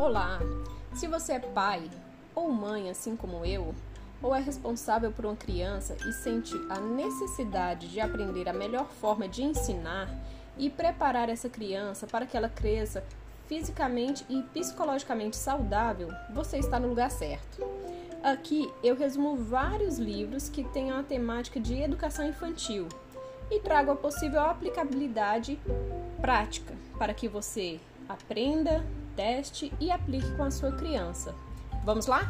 Olá! Se você é pai ou mãe, assim como eu, ou é responsável por uma criança e sente a necessidade de aprender a melhor forma de ensinar e preparar essa criança para que ela cresça fisicamente e psicologicamente saudável, você está no lugar certo. Aqui eu resumo vários livros que têm a temática de educação infantil e trago a possível aplicabilidade prática para que você aprenda, teste e aplique com a sua criança. Vamos lá?